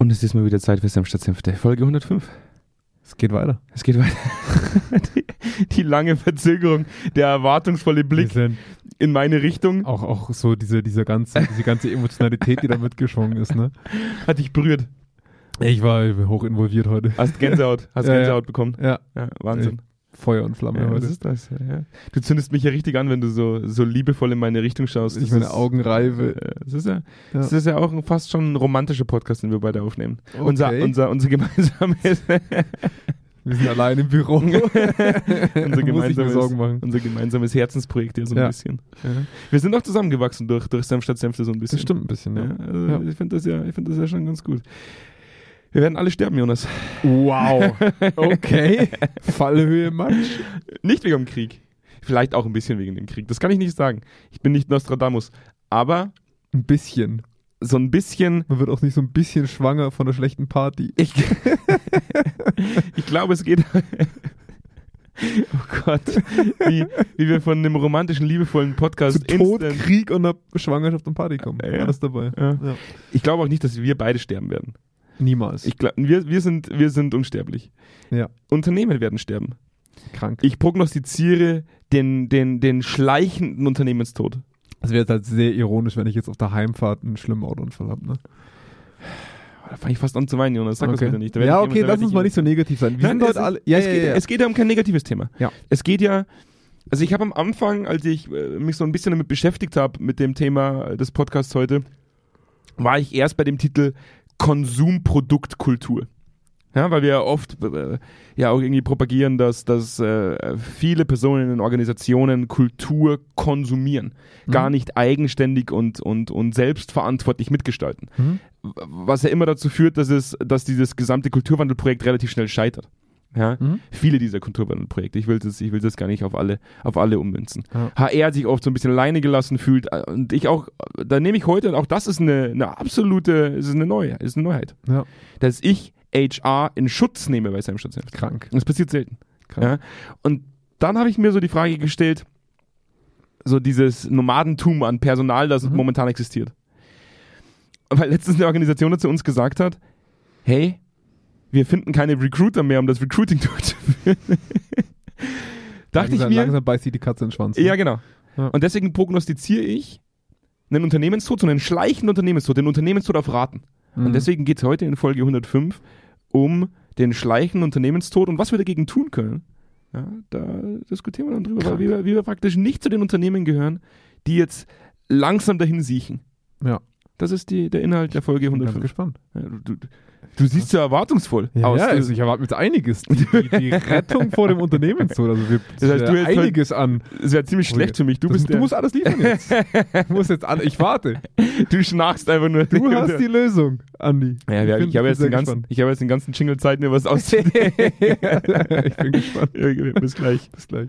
Und es ist mal wieder Zeit für Senf statt Senfte. Folge 105. Es geht weiter. Es geht weiter. die, die lange Verzögerung, der erwartungsvolle Blick in meine Richtung auch, auch so diese, diese, ganze, diese ganze Emotionalität, die da mitgeschwungen ist. Ne? hat dich berührt. Ich war hoch involviert heute. Hast Gänsehaut, hast Ja, ja. Gänsehaut bekommen. Ja, Ja, Wahnsinn. Feuer und Flamme Ja, was heute. ist das? Ja. Du zündest mich ja richtig an, wenn du so, so liebevoll in meine Richtung schaust. Ich meine Augen reibe. äh, Das ist ja, Ja. ist ja auch fast schon ein romantischer Podcast, den wir beide aufnehmen. Okay. Unser, unser, unser gemeinsames, Wir sind allein im Büro. unser gemeinsames, unser gemeinsames Herzensprojekt hier so ein Ja. bisschen. Wir sind auch zusammengewachsen durch, durch Senf statt Senfte so ein bisschen. Das stimmt ein bisschen, Ja, also. Ich finde das, ja, ich find das ja schon ganz gut. Wir werden alle sterben, Jonas. Wow. Okay. Fallhöhe Matsch. Nicht wegen dem Krieg. Vielleicht auch ein bisschen wegen dem Krieg. Das kann ich nicht sagen. Ich bin nicht Nostradamus. Aber Ein bisschen. so ein bisschen. Man wird auch nicht so ein bisschen schwanger von einer schlechten Party. Ich, ich glaube, es geht. Oh Gott. Wie, wie wir von einem romantischen, liebevollen Podcast Zu Tod, Krieg und einer Schwangerschaft und Party kommen. Ja. Alles dabei. Ja. Ja. Ich glaube auch nicht, dass wir beide sterben werden. Niemals. Ich glaub, wir, wir, sind, wir sind unsterblich. ja. Unternehmen werden sterben. Krank. Ich prognostiziere den, den, den schleichenden Unternehmenstod. Es wäre jetzt halt sehr ironisch, wenn ich jetzt auf der Heimfahrt einen schlimmen Autounfall habe. Ne? Da fange ich fast an zu weinen, Jonas. Sag das Okay. bitte nicht. Da Ja, okay, da lass uns mal nicht so negativ sein. Wir Nein, sind es, alle. Ja, es, ja, geht, ja. es geht ja um kein negatives Thema. Ja. Es geht ja, also ich habe am Anfang, als ich äh, mich so ein bisschen damit beschäftigt habe, mit dem Thema des Podcasts heute, war ich erst bei dem Titel Konsumproduktkultur. Ja, weil wir ja oft äh, ja auch irgendwie propagieren, dass, dass äh, viele Personen in Organisationen Kultur konsumieren, Mhm. gar nicht eigenständig und, und, und selbstverantwortlich mitgestalten. Mhm. Was ja immer dazu führt, dass es, dass dieses gesamte Kulturwandelprojekt relativ schnell scheitert. Ja? Mhm. Viele dieser Kulturwandelprojekte. Ich will das, ich will das gar nicht auf alle, auf alle ummünzen. Ja. HR sich oft so ein bisschen alleine gelassen fühlt äh, und ich auch, da nehme ich heute, auch das ist eine, eine absolute, es ist eine Neuheit, ist eine Neuheit, Ja. dass ich HR in Schutz nehme bei seinem Schutzheft. Krank. Das passiert selten. Krank. Ja? Und dann habe ich mir so die Frage gestellt, so dieses Nomadentum an Personal, das Mhm. momentan existiert. Weil letztens eine Organisation zu uns gesagt hat, hey, wir finden keine Recruiter mehr, um das Recruiting durchzuführen. Dachte langsam, ich mir, Langsam beißt sie die Katze in den Schwanz. ne? ja genau. Ja. Und deswegen prognostiziere ich einen Unternehmenstod, so einen schleichenden Unternehmenstod, den Unternehmenstod auf Raten. Mhm. Und deswegen geht es heute in Folge 105 um den schleichenden Unternehmenstod und was wir dagegen tun können. Ja, da diskutieren wir dann drüber, weil wir, wie wir praktisch nicht zu den Unternehmen gehören, die jetzt langsam dahin siechen. Ja. Das ist die, der Inhalt der Folge Ich bin 105. gespannt. Ja, du, du, du siehst so erwartungsvoll Ja, aus. ja also ich erwarte mit einiges. Die, die, die Rettung vor dem Unternehmenstod. Also wir Das heißt, du jetzt heute- einiges an. Es wäre ziemlich schlecht für mich. Du, Das- bist du musst alles liefern jetzt. Du musst jetzt alle. Ich warte. du schnarchst einfach nur. Du hast die Lösung, Andi. Ja, bin- ich habe jetzt, den ganzen- ich habe jetzt den ganzen Jingle-Zeit mir was auszudenken. ich bin gespannt. Ja, Bis gleich. Bis gleich.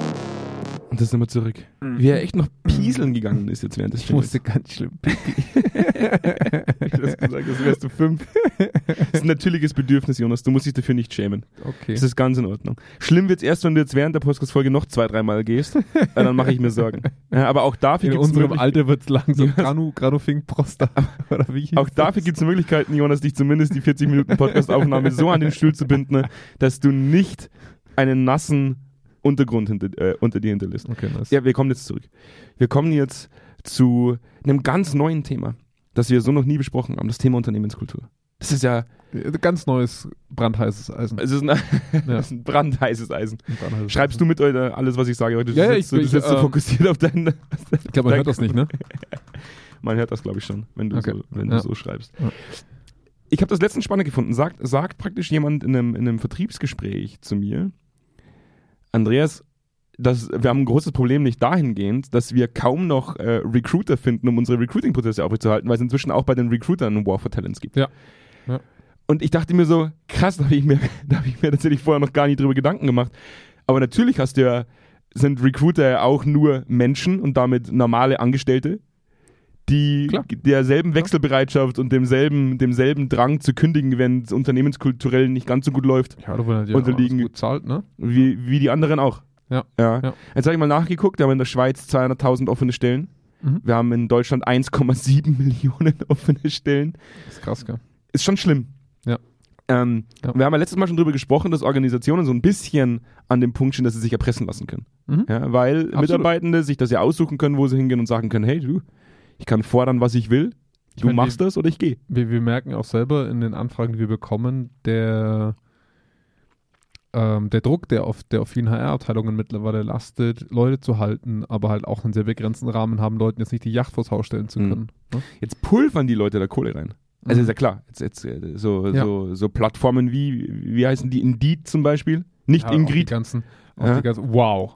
Und das sind wir zurück. Wie er echt noch pieseln gegangen ist jetzt während des Mhm. Ich musste ganz schlimm. Du hast gesagt, das wärst du fünf. Das ist ein natürliches Bedürfnis, Jonas. Du musst dich dafür nicht schämen. Okay. Das ist ganz in Ordnung. Schlimm wird's erst, wenn du jetzt während der Podcast-Folge noch zwei, dreimal gehst. Äh, dann mache ich mir Sorgen. Ja, aber auch dafür In gibt's unserem möglich- Alter wird es langsam. Granu, Granufing Prosta. Oder wie Auch dafür gibt es Möglichkeiten, Jonas, dich zumindest die 40 Minuten Podcast-Aufnahme so an den Stuhl zu binden, dass du nicht einen nassen Untergrund hinter, äh, unter dir hinterlässt. Okay, nice. Ja, wir kommen jetzt zurück. Wir kommen jetzt zu einem ganz neuen Thema, das wir so noch nie besprochen haben, das Thema Unternehmenskultur. Das ist ja, Ganz neues brandheißes Eisen. es ist ein, das ist ein brandheißes Eisen. Brandheißes Schreibst du mit oder alles, was ich sage heute? Du Ja, ja, ich- du sitzt so ähm, fokussiert auf deinen. Ich glaube, man hört das nicht, ne? Man hört das, glaube ich, schon, wenn du, Okay. so, wenn Ja. du so schreibst. Ja. Ich habe das letztens spannend gefunden. Sagt, sagt praktisch jemand in einem, in einem Vertriebsgespräch zu mir, Andreas, das, wir haben ein großes Problem nicht dahingehend, dass wir kaum noch äh, Recruiter finden, um unsere Recruiting-Prozesse aufrechtzuerhalten, weil es inzwischen auch bei den Recruitern War for Talents gibt. Ja. Ja. Und ich dachte mir so, krass, da habe ich, mir- da hab ich mir tatsächlich vorher noch gar nicht drüber Gedanken gemacht. Aber natürlich hast du ja, sind Recruiter ja auch nur Menschen und damit normale Angestellte, die Klar. derselben Wechselbereitschaft und demselben, demselben Drang zu kündigen, wenn es unternehmenskulturell nicht ganz so gut läuft, Ja, Unterliegen- gut zahlt, ne? wie, wie die anderen auch. Ja. ja. Ja. Jetzt habe ich mal nachgeguckt, wir haben in der Schweiz 200.000 offene Stellen. Mhm. Wir haben in Deutschland 1,7 Millionen offene Stellen. Das ist krass, gell? Ist schon schlimm. Ja. Ähm, Ja. Wir haben ja letztes Mal schon drüber gesprochen, dass Organisationen so ein bisschen an dem Punkt stehen, dass sie sich erpressen lassen können. Mhm. Ja, weil Absolut. Mitarbeitende sich das ja aussuchen können, wo sie hingehen und sagen können, hey du, ich kann fordern, was ich will, Ich du meine, machst das oder ich gehe. Wir, wir merken auch selber in den Anfragen, die wir bekommen, der, ähm, der Druck, der auf, der auf vielen HR-Abteilungen mittlerweile lastet, Leute zu halten, aber halt auch einen sehr begrenzten Rahmen haben, Leuten jetzt nicht die Yacht vors Haus stellen zu Mhm. können. Ne? Jetzt pulvern die Leute da Kohle rein. Also Mhm. ist ja klar, jetzt, jetzt äh, so, Ja. so, so Plattformen wie, wie heißen die, Indeed zum Beispiel, nicht Ja, Auch die Ingrid. ganzen, Ja. die ganzen, wow.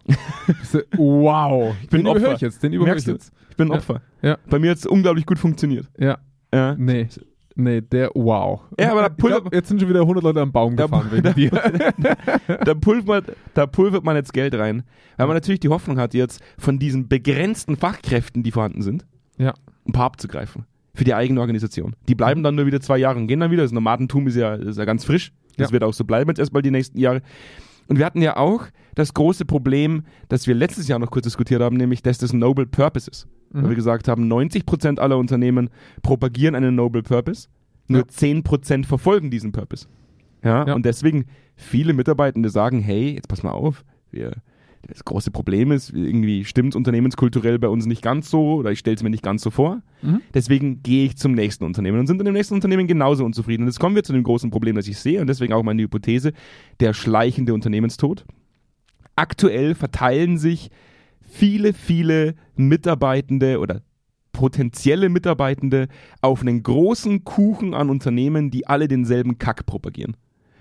wow. bin den Opfer. ich jetzt, den überhöre ich jetzt. Ich bin. Opfer. Ja. Bei mir hat es unglaublich gut funktioniert. Ja, Ja. nee. Nee, der wow. Ja, aber da ich glaub, jetzt sind schon wieder 100 Leute am Baum Da- gefahren wegen da- dir. da, pulvert, da pulvert man jetzt Geld rein. Weil man natürlich die Hoffnung hat, jetzt von diesen begrenzten Fachkräften, die vorhanden sind, Ja. ein paar abzugreifen. Für die eigene Organisation. Die bleiben dann nur wieder zwei Jahre und gehen dann wieder. Das Nomadentum ist ja, ist ja ganz frisch. Das Ja. wird auch so bleiben jetzt erstmal die nächsten Jahre. Und wir hatten ja auch das große Problem, das wir letztes Jahr noch kurz diskutiert haben, nämlich das des Noble Purposes. Weil wir Mhm. gesagt haben, 90% aller Unternehmen propagieren einen Noble Purpose, nur Ja. 10% verfolgen diesen Purpose. Ja, Ja. und deswegen viele Mitarbeitende sagen, hey, jetzt pass mal auf, wir, das große Problem ist, irgendwie stimmt unternehmenskulturell bei uns nicht ganz so oder ich stelle es mir nicht ganz so vor. Mhm. Deswegen gehe ich zum nächsten Unternehmen und sind in dem nächsten Unternehmen genauso unzufrieden. Und jetzt kommen wir zu dem großen Problem, das ich sehe und deswegen auch meine Hypothese, der schleichende Unternehmenstod. Aktuell verteilen sich viele, viele Mitarbeitende oder potenzielle Mitarbeitende auf einen großen Kuchen an Unternehmen, die alle denselben Kack propagieren.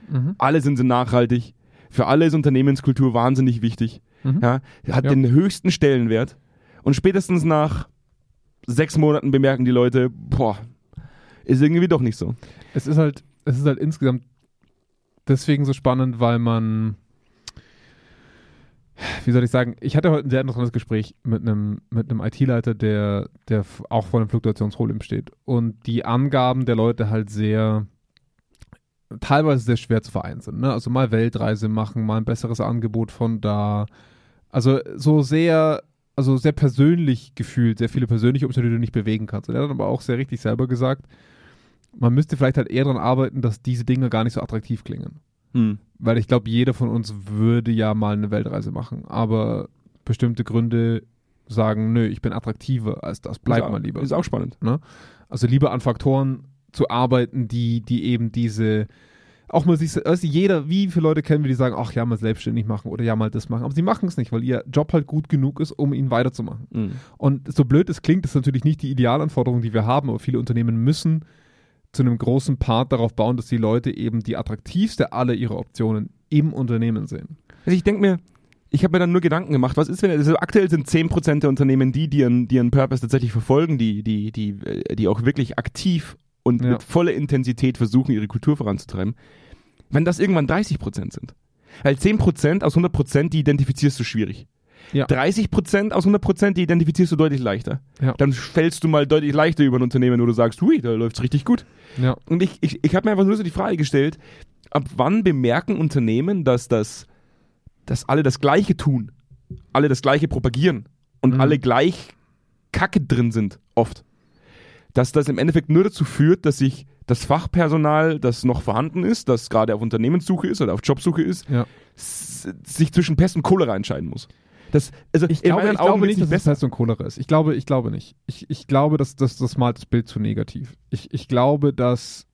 Mhm. Alle sind sie nachhaltig. Für alle ist Unternehmenskultur wahnsinnig wichtig. Mhm. Ja, hat Ja. den höchsten Stellenwert. Und spätestens nach sechs Monaten bemerken die Leute, boah, ist irgendwie doch nicht so. Es ist halt, es ist halt insgesamt deswegen so spannend, weil man, wie soll ich sagen, ich hatte heute ein sehr interessantes Gespräch mit einem, mit einem IT-Leiter, der, der auch vor einem Fluktuationsproblem steht. Und die Angaben der Leute halt sehr, teilweise sehr schwer zu vereinen sind. Ne? Also mal Weltreise machen, mal ein besseres Angebot von da. Also so sehr, also sehr persönlich gefühlt, sehr viele persönliche Umstände, die du nicht bewegen kannst. Und er hat aber auch sehr richtig selber gesagt, man müsste vielleicht halt eher daran arbeiten, dass diese Dinge gar nicht so attraktiv klingen. Hm. Weil ich glaube, jeder von uns würde ja mal eine Weltreise machen. Aber bestimmte Gründe sagen, nö, ich bin attraktiver als das. Bleib ist mal lieber. Ist auch spannend. Also lieber an Faktoren zu arbeiten, die, die eben diese, auch mal sich, also jeder, wie viele Leute kennen wir, die sagen, ach ja, mal selbstständig machen oder ja, mal das machen. Aber sie machen es nicht, weil ihr Job halt gut genug ist, um ihn weiterzumachen. Hm. Und so blöd es klingt, ist natürlich nicht die Idealanforderung, die wir haben, aber viele Unternehmen müssen zu einem großen Part darauf bauen, dass die Leute eben die attraktivste aller ihrer Optionen im Unternehmen sehen. Also ich denke mir, ich habe mir dann nur Gedanken gemacht, was ist, wenn, also aktuell sind 10% der Unternehmen die, die ihren, die ihren Purpose tatsächlich verfolgen, die, die, die, äh, die auch wirklich aktiv und Ja. mit voller Intensität versuchen, ihre Kultur voranzutreiben. Wenn das irgendwann 30% sind. Weil 10% aus 100%, die identifizierst du schwierig. Ja. 30% aus 100%, die identifizierst du deutlich leichter. Ja. Dann fällst du mal deutlich leichter über ein Unternehmen, wo du sagst, hui, da läuft's richtig gut. Ja. Und ich, ich, ich habe mir einfach nur so die Frage gestellt, ab wann bemerken Unternehmen, dass, das, dass alle das Gleiche tun, alle das Gleiche propagieren und Mhm. alle gleich Kacke drin sind, oft. Dass das im Endeffekt nur dazu führt, dass sich das Fachpersonal, das noch vorhanden ist, das gerade auf Unternehmenssuche ist oder auf Jobsuche ist, Ja. sich zwischen Pest und Cholera entscheiden muss. Das, also Ich glaube, ich glaube nicht, dass es besser. Pest und Cholera ist. Ich glaube, ich glaube nicht. Ich, ich glaube, dass das, das malt das Bild zu negativ. Ich, ich glaube, dass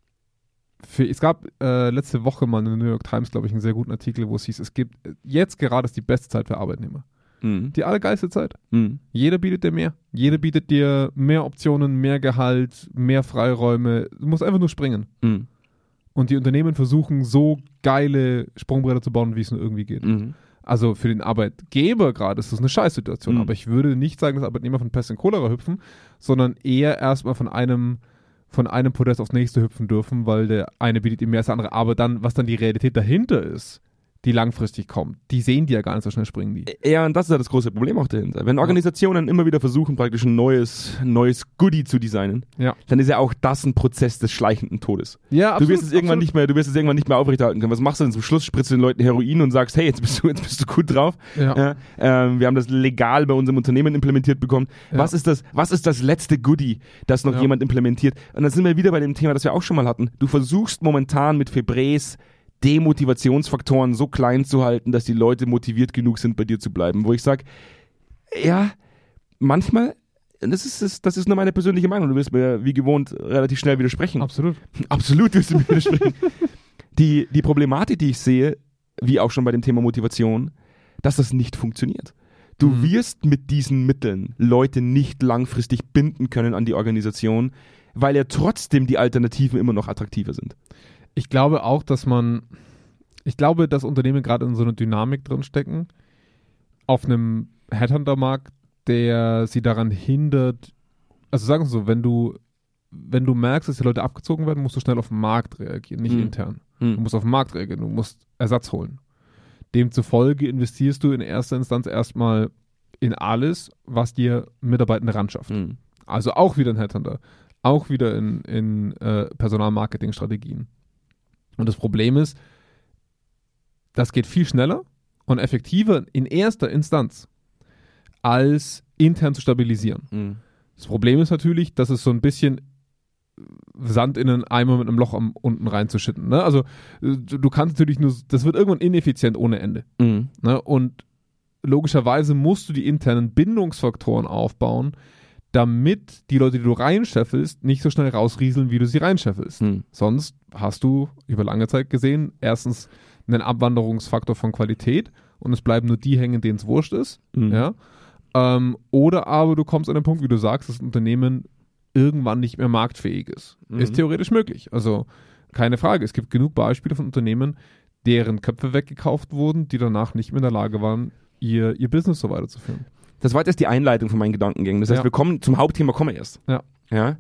für, es gab äh, letzte Woche mal in der New York Times, glaube ich, einen sehr guten Artikel, wo es hieß, es gibt jetzt gerade ist die beste Zeit für Arbeitnehmer. Mhm. Die allergeilste Zeit. Mhm. Jeder bietet dir mehr. Jeder bietet dir mehr Optionen, mehr Gehalt, mehr Freiräume. Du musst einfach nur springen. Mhm. Und die Unternehmen versuchen, so geile Sprungbretter zu bauen, wie es nur irgendwie geht. Mhm. Also für den Arbeitgeber gerade ist das eine Scheißsituation. Mhm. Aber ich würde nicht sagen, dass Arbeitnehmer von Pest und Cholera hüpfen, sondern eher erstmal von einem von einem Podest aufs nächste hüpfen dürfen, weil der eine bietet ihm mehr als der andere. Aber dann, was dann die Realität dahinter ist, die langfristig kommt, die sehen die ja gar nicht so schnell springen die. Ja, und das ist ja das große Problem auch dahinter. Wenn Organisationen immer wieder versuchen, praktisch ein neues, neues Goodie zu designen, Ja. dann ist ja auch das ein Prozess des schleichenden Todes. Ja, du wirst es irgendwann nicht mehr, du wirst es irgendwann nicht mehr aufrechterhalten können. Was machst du denn zum Schluss? Spritzt du den Leuten Heroin und sagst, hey, jetzt bist du, jetzt bist du gut drauf. Ja. Ja, ähm, wir haben das legal bei unserem Unternehmen implementiert bekommen. Ja. Was ist das, was ist das letzte Goodie, das noch Ja. jemand implementiert? Und dann sind wir wieder bei dem Thema, das wir auch schon mal hatten. Du versuchst momentan mit Febres Demotivationsfaktoren so klein zu halten, dass die Leute motiviert genug sind, bei dir zu bleiben. Wo ich sage, ja, manchmal, das ist, das, das ist nur meine persönliche Meinung, du wirst mir wie gewohnt relativ schnell widersprechen. Absolut. Absolut wirst du mir widersprechen. die, die Problematik, die ich sehe, wie auch schon bei dem Thema Motivation, dass das nicht funktioniert. Du Mhm. wirst mit diesen Mitteln Leute nicht langfristig binden können an die Organisation, weil ja trotzdem die Alternativen immer noch attraktiver sind. Ich glaube auch, dass man, ich glaube, dass Unternehmen gerade in so einer Dynamik drinstecken, auf einem Headhunter-Markt, der sie daran hindert, also sagen wir so, wenn du, wenn du merkst, dass die Leute abgezogen werden, musst du schnell auf den Markt reagieren, nicht Mhm. intern. Du musst auf den Markt reagieren, du musst Ersatz holen. Demzufolge investierst du in erster Instanz erstmal in alles, was dir Mitarbeitende ranschafft. Mhm. Also auch wieder ein Headhunter. Auch wieder in, in äh, Personalmarketing-Strategien. Und das Problem ist, das geht viel schneller und effektiver in erster Instanz, als intern zu stabilisieren. Mhm. Das Problem ist natürlich, dass es so ein bisschen Sand in einen Eimer mit einem Loch am, unten reinzuschütten. Ne? Also du du kannst natürlich nur, das wird irgendwann ineffizient ohne Ende. Mhm. Ne? Und logischerweise musst du die internen Bindungsfaktoren aufbauen, damit die Leute, die du reinscheffelst, nicht so schnell rausrieseln, wie du sie reinscheffelst. Mhm. Sonst hast du über lange Zeit gesehen, erstens einen Abwanderungsfaktor von Qualität und es bleiben nur die hängen, denen es wurscht ist. Mhm. Ja? Ähm, oder aber du kommst an den Punkt, wie du sagst, dass ein Unternehmen irgendwann nicht mehr marktfähig ist. Mhm. Ist theoretisch möglich. Also keine Frage. Es gibt genug Beispiele von Unternehmen, deren Köpfe weggekauft wurden, die danach nicht mehr in der Lage waren, ihr, ihr Business so weiterzuführen. Das war jetzt erst die Einleitung von meinen Gedankengängen. Das heißt, Ja. wir kommen zum Hauptthema kommen wir erst. Ja. Ja.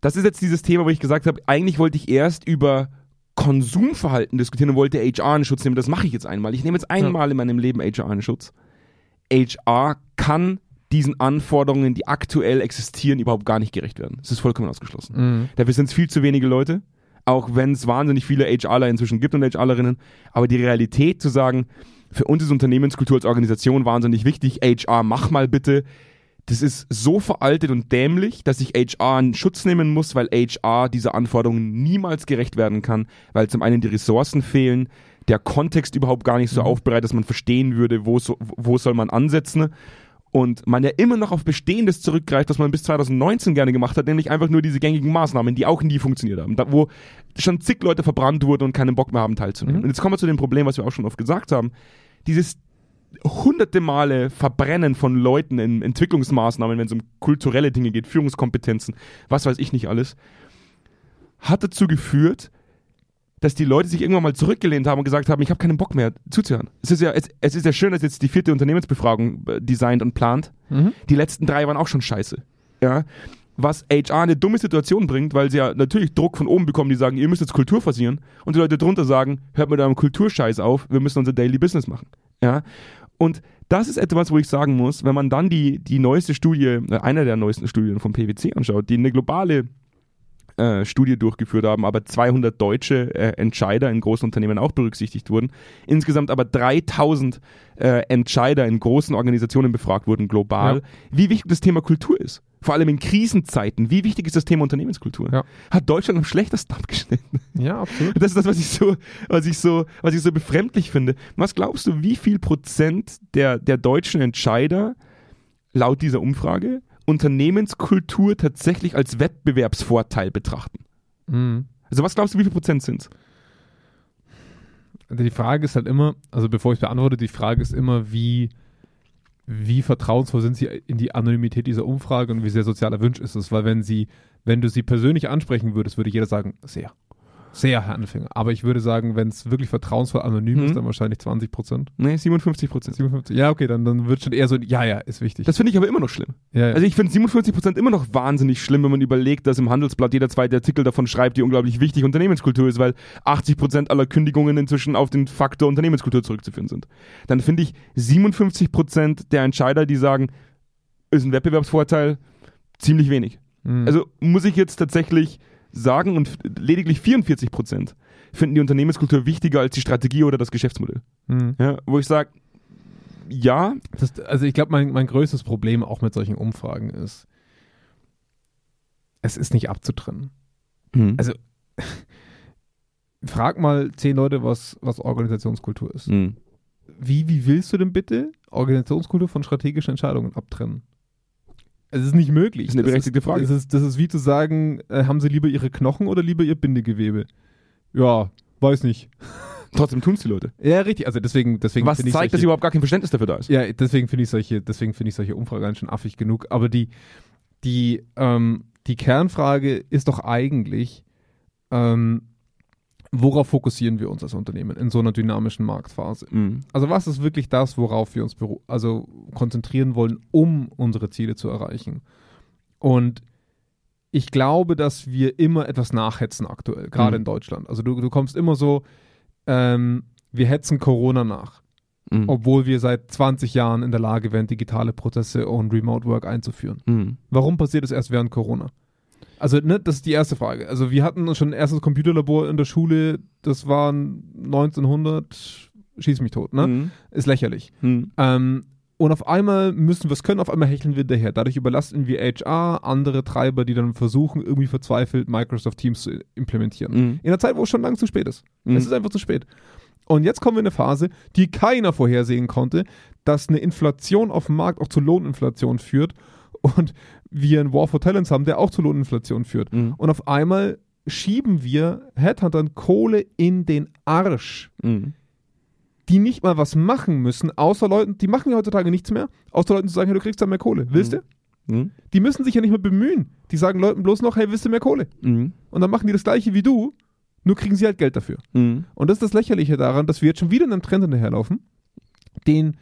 Das ist jetzt dieses Thema, wo ich gesagt habe, eigentlich wollte ich erst über Konsumverhalten diskutieren und wollte HR in Schutz nehmen. Das mache ich jetzt einmal. Ich nehme jetzt einmal in meinem Leben HR in Schutz. HR kann diesen Anforderungen, die aktuell existieren, überhaupt gar nicht gerecht werden. Das ist vollkommen ausgeschlossen. Dafür sind es viel zu wenige Leute, auch wenn es wahnsinnig viele HRler inzwischen gibt und HRlerinnen. Aber die Realität zu sagen, für uns ist Unternehmenskultur als Organisation wahnsinnig wichtig, HR, mach mal bitte. Das ist so veraltet und dämlich, dass ich HR in Schutz nehmen muss, weil HR dieser Anforderungen niemals gerecht werden kann, weil zum einen die Ressourcen fehlen, der Kontext überhaupt gar nicht so aufbereitet, dass man verstehen würde, wo, so, wo soll man ansetzen und man ja immer noch auf Bestehendes zurückgreift, was man bis 2019 gerne gemacht hat, nämlich einfach nur diese gängigen Maßnahmen, die auch nie funktioniert haben, da, wo schon zig Leute verbrannt wurden und keinen Bock mehr haben teilzunehmen. Mhm. Und jetzt kommen wir zu dem Problem, was wir auch schon oft gesagt haben. Dieses hunderte Male Verbrennen von Leuten in Entwicklungsmaßnahmen, wenn es um kulturelle Dinge geht, Führungskompetenzen, was weiß ich nicht alles, hat dazu geführt, dass die Leute sich irgendwann mal zurückgelehnt haben und gesagt haben, ich habe keinen Bock mehr zuzuhören. Es ist ja, es, es ist ja schön, dass jetzt die vierte Unternehmensbefragung äh, designt und plant. Mhm. Die letzten drei waren auch schon scheiße. Ja. Was HR eine dumme Situation bringt, weil sie ja natürlich Druck von oben bekommen, die sagen, ihr müsst jetzt Kultur forcieren. Und die Leute drunter sagen, hört mit eurem Kulturscheiß auf, wir müssen unser Daily Business machen. Ja. Und das ist etwas, wo ich sagen muss, wenn man dann die, die neueste Studie, äh, einer der neuesten Studien vom PwC anschaut, die eine globale äh, Studie durchgeführt haben, aber 200 deutsche äh, Entscheider in großen Unternehmen auch berücksichtigt wurden. Insgesamt aber 3000 äh, Entscheider in großen Organisationen befragt wurden global, Ja. wie wichtig das Thema Kultur ist. Vor allem in Krisenzeiten. Wie wichtig ist das Thema Unternehmenskultur? Ja. Hat Deutschland am schlechtesten abgeschnitten. Ja, absolut. Das ist das, was ich so, was ich so, was ich so befremdlich finde. Was glaubst du, wie viel Prozent der, der deutschen Entscheider laut dieser Umfrage Unternehmenskultur tatsächlich als Wettbewerbsvorteil betrachten? Mhm. Also was glaubst du, wie viel Prozent sind Die Frage ist halt immer, also bevor ich beantworte, die Frage ist immer, wie, wie vertrauensvoll sind sie in die Anonymität dieser Umfrage und wie sehr sozial erwünscht ist es? Weil wenn sie, wenn du sie persönlich ansprechen würdest, würde jeder sagen, sehr. Sehr Handelfinger. Aber ich würde sagen, wenn es wirklich vertrauensvoll anonym Mhm. ist, dann wahrscheinlich 20 Prozent. Nee, 57 Prozent. 57. Ja, okay, dann, dann wird schon eher so, ja, ja, ist wichtig. Das finde ich aber immer noch schlimm. ja, ja. Also ich finde 57 Prozent immer noch wahnsinnig schlimm, wenn man überlegt, dass im Handelsblatt jeder zweite Artikel davon schreibt, wie unglaublich wichtig Unternehmenskultur ist, weil 80 Prozent aller Kündigungen inzwischen auf den Faktor Unternehmenskultur zurückzuführen sind. Dann finde ich 57 Prozent der Entscheider, die sagen, ist ein Wettbewerbsvorteil, ziemlich wenig. Mhm. Also muss ich jetzt tatsächlich sagen, und lediglich 44 Prozent finden die Unternehmenskultur wichtiger als die Strategie oder das Geschäftsmodell. Mhm. Ja, wo ich sage, ja, Das, also ich glaube, mein, mein größtes Problem auch mit solchen Umfragen ist, es ist nicht abzutrennen. Also, frag mal zehn Leute, was, was Organisationskultur ist. Mhm. Wie, wie willst du denn bitte Organisationskultur von strategischen Entscheidungen abtrennen? Es ist nicht möglich. Das ist eine berechtigte Frage. Das ist, das ist wie zu sagen, äh, haben sie lieber ihre Knochen oder lieber ihr Bindegewebe? Ja, weiß nicht. trotzdem tun es die Leute. Ja, richtig. Also deswegen, deswegen Was zeigt, ich dass solche, überhaupt gar kein Verständnis dafür da ist. Ja, deswegen finde ich solche, deswegen finde ich solche Umfragen schon affig genug. Aber die, die, ähm, die Kernfrage ist doch eigentlich, ähm, worauf fokussieren wir uns als Unternehmen in so einer dynamischen Marktphase? Mhm. Also was ist wirklich das, worauf wir uns also konzentrieren wollen, um unsere Ziele zu erreichen? Und ich glaube, dass wir immer etwas nachhetzen aktuell, gerade Mhm. in Deutschland. Also du, du kommst immer so, ähm, wir hetzen Corona nach, Mhm. obwohl wir seit 20 Jahren in der Lage wären, digitale Prozesse und Remote Work einzuführen. Mhm. Warum passiert das erst während Corona? Also, ne, das ist die erste Frage. Also, wir hatten schon ein erstes Computerlabor in der Schule, das war 1900, schieß mich tot, ne? Mhm. Ist lächerlich. Mhm. Ähm, und auf einmal müssen wir es können, auf einmal hecheln wir daher. Dadurch überlasten wir HR, andere Treiber, die dann versuchen, irgendwie verzweifelt Microsoft Teams zu implementieren. Mhm. In einer Zeit, wo es schon lange zu spät ist. Mhm. Es ist einfach zu spät. Und jetzt kommen wir in eine Phase, die keiner vorhersehen konnte, dass eine Inflation auf dem Markt auch zu Lohninflation führt und wir einen War for Talents haben, der auch zu Lohninflation führt. Mhm. Und auf einmal schieben wir Headhuntern Kohle in den Arsch, Mhm. die nicht mal was machen müssen, außer Leuten, die machen ja heutzutage nichts mehr, außer Leuten zu sagen, hey, du kriegst da mehr Kohle. Willst Mhm. du? Mhm. Die müssen sich ja nicht mehr bemühen. Die sagen Leuten bloß noch, hey, willst du mehr Kohle? Mhm. Und dann machen die das gleiche wie du, nur kriegen sie halt Geld dafür. Mhm. Und das ist das Lächerliche daran, dass wir jetzt schon wieder einem Trend hinterherlaufen, den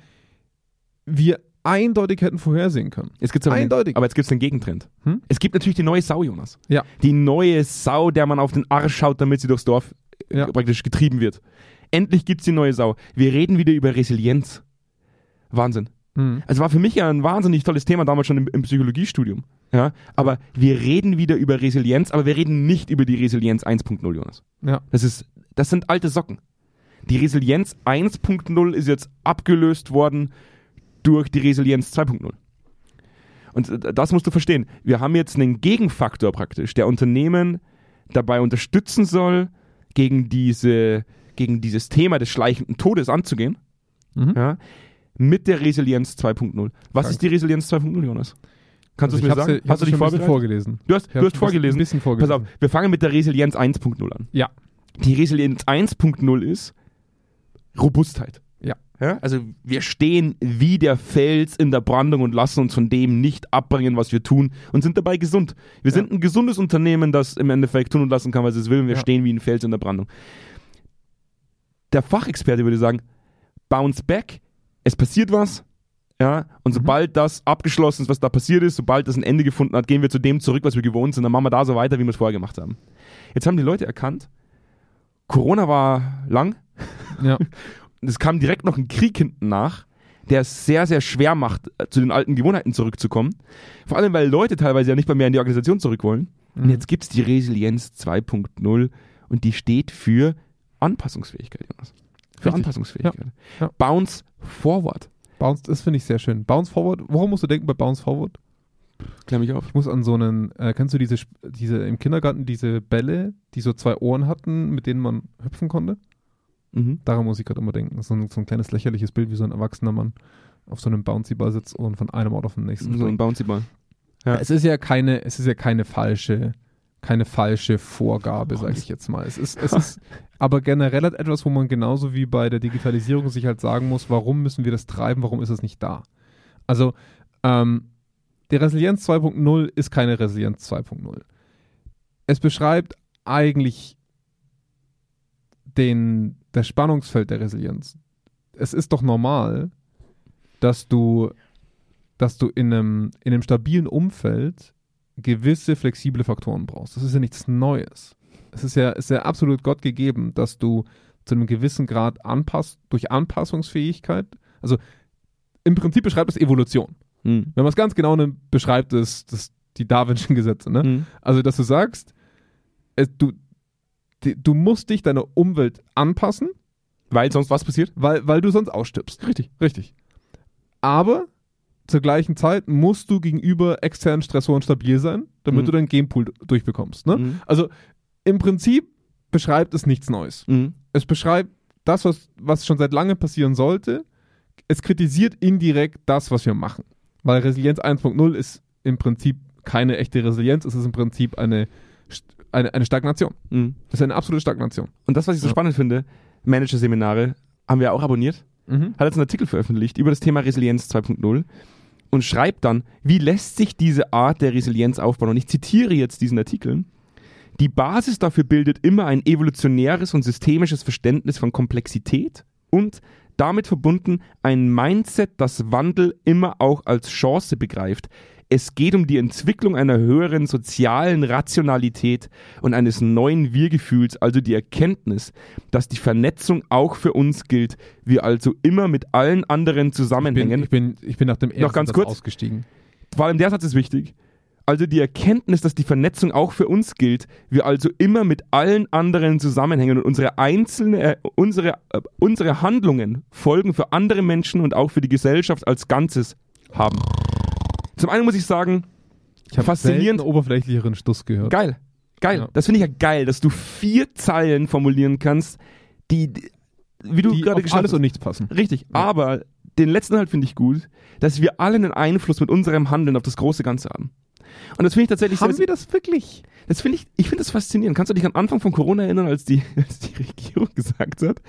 wir eindeutig hätten vorhersehen können. Jetzt gibt's aber, Eindeutig. Den, aber jetzt gibt es den Gegentrend. Hm? Es gibt natürlich die neue Sau, Jonas. Ja. Die neue Sau, der man auf den Arsch schaut, damit sie durchs Dorf äh, Ja. praktisch getrieben wird. Endlich gibt es die neue Sau. Wir reden wieder über Resilienz. Wahnsinn. Hm. Also war für mich ja ein wahnsinnig tolles Thema damals schon im, im Psychologiestudium. Ja, aber wir reden wieder über Resilienz, aber wir reden nicht über die Resilienz 1.0, Jonas. Ja. Das ist, das sind alte Socken. Die Resilienz 1.0 ist jetzt abgelöst worden durch die Resilienz 2.0. Und äh, das musst du verstehen. Wir haben jetzt einen Gegenfaktor praktisch, der Unternehmen dabei unterstützen soll, gegen, diese, gegen dieses Thema des schleichenden Todes anzugehen, Mhm. ja, mit der Resilienz 2.0. Was Krank. ist die Resilienz 2.0, Jonas? Kannst Also du es mir hab's sagen? Hast du dich vorgelesen? Du hast, du hast vorgelesen. Ein bisschen Pass vorgelesen. auf, wir fangen mit der Resilienz 1.0 an. Ja. Die Resilienz 1.0 ist Robustheit. Ja. ja. Also wir stehen wie der Fels in der Brandung und lassen uns von dem nicht abbringen, was wir tun und sind dabei gesund. Wir Ja. sind ein gesundes Unternehmen, das im Endeffekt tun und lassen kann, was es will. Und wir Ja. stehen wie ein Fels in der Brandung. Der Fachexperte würde sagen, bounce back, es passiert was, ja, und Mhm. sobald das abgeschlossen ist, was da passiert ist, sobald das ein Ende gefunden hat, gehen wir zu dem zurück, was wir gewohnt sind, dann machen wir da so weiter, wie wir es vorher gemacht haben. Jetzt haben die Leute erkannt, Corona war lang, Ja. und es kam direkt noch ein Krieg hinten nach, der es sehr, sehr schwer macht, äh, zu den alten Gewohnheiten zurückzukommen. Vor allem, weil Leute teilweise ja nicht mal mehr in die Organisation zurück wollen. Und Mhm. jetzt gibt es die Resilienz 2.0 und die steht für Anpassungsfähigkeit, Jonas. Für Richtig. Anpassungsfähigkeit. Ja. Ja. Bounce forward. Bounce, das finde ich sehr schön. Bounce Forward, worum musst du denken bei Bounce Forward? Klär mich auf. Ich muss an so einen, äh, kennst du diese, diese im Kindergarten diese Bälle, die so zwei Ohren hatten, mit denen man hüpfen konnte? Mhm. Daran muss ich gerade immer denken. So ein, so ein kleines lächerliches Bild, wie so ein erwachsener Mann auf so einem Bouncy-Ball sitzt und von einem Ort auf den nächsten So ein. Bouncy-Ball. Ja. Es ist ja keine, es ist ja keine falsche, keine falsche Vorgabe, sage ich jetzt mal. Es ist, es ist aber generell halt etwas, wo man genauso wie bei der Digitalisierung sich halt sagen muss, warum müssen wir das treiben, warum ist es nicht da? Also, ähm, die Resilienz 2.0 ist keine Resilienz 2.0. Es beschreibt eigentlich den, das Spannungsfeld der Resilienz. Es ist doch normal, dass du, dass du in einem, in einem stabilen Umfeld gewisse flexible Faktoren brauchst. Das ist ja nichts Neues. Es ist ja, ist ja absolut Gott gegeben, dass du zu einem gewissen Grad anpasst, durch Anpassungsfähigkeit, also im Prinzip beschreibt es Evolution. Mhm. Wenn man es ganz genau nimmt, beschreibt es das, die Darwinschen Gesetze. Ne? Mhm. Also, dass du sagst, es, du, du musst dich deiner Umwelt anpassen, Weil sonst was passiert? weil, weil du sonst ausstirbst. Richtig. Richtig. Aber zur gleichen Zeit musst du gegenüber externen Stressoren stabil sein, damit Mhm. du deinen Genpool durchbekommst. Ne? Mhm. Also im Prinzip beschreibt es nichts Neues. Mhm. Es beschreibt das, was, was schon seit langem passieren sollte. Es kritisiert indirekt das, was wir machen. Weil Resilienz 1.0 ist im Prinzip keine echte Resilienz, es ist im Prinzip eine, eine, eine Stagnation. Mhm. Es ist eine absolute Stagnation. Und das, was ich so Ja. spannend finde, Manager-Seminare haben wir auch abonniert. Mhm. hat jetzt einen Artikel veröffentlicht über das Thema Resilienz 2.0 und schreibt dann, wie lässt sich diese Art der Resilienz aufbauen. Und ich zitiere jetzt diesen Artikel. Die Basis dafür bildet immer ein evolutionäres und systemisches Verständnis von Komplexität und damit verbunden ein Mindset, das Wandel immer auch als Chance begreift. Es geht um die Entwicklung einer höheren sozialen Rationalität und eines neuen Wir-Gefühls, also die Erkenntnis, dass die Vernetzung auch für uns gilt, wir also immer mit allen anderen Ich bin, zusammenhängen. ich, bin, ich bin nach dem ersten ganz Satz kurz. ausgestiegen. Vor allem der Satz ist wichtig. Also die Erkenntnis, dass die Vernetzung auch für uns gilt, wir also immer mit allen anderen zusammenhängen und unsere einzelne, äh, unsere, äh, unsere Handlungen Folgen für andere Menschen und auch für die Gesellschaft als Ganzes haben. Zum einen muss ich sagen, Ich habe Faszinierend. oberflächlicheren Stuss gehört. geil, geil. Ja. Das finde ich ja geil, dass du vier Zeilen formulieren kannst, die, die wie du gerade auf geschafft alles hast. und nichts passen. Richtig, aber den letzten halt finde ich gut, dass wir alle einen Einfluss mit unserem Handeln auf das große Ganze haben. Und das finde ich tatsächlich Haben wir das wirklich? das finde ich, ich finde das faszinierend. Kannst du dich am Anfang von Corona erinnern, als die, als die Regierung gesagt hat,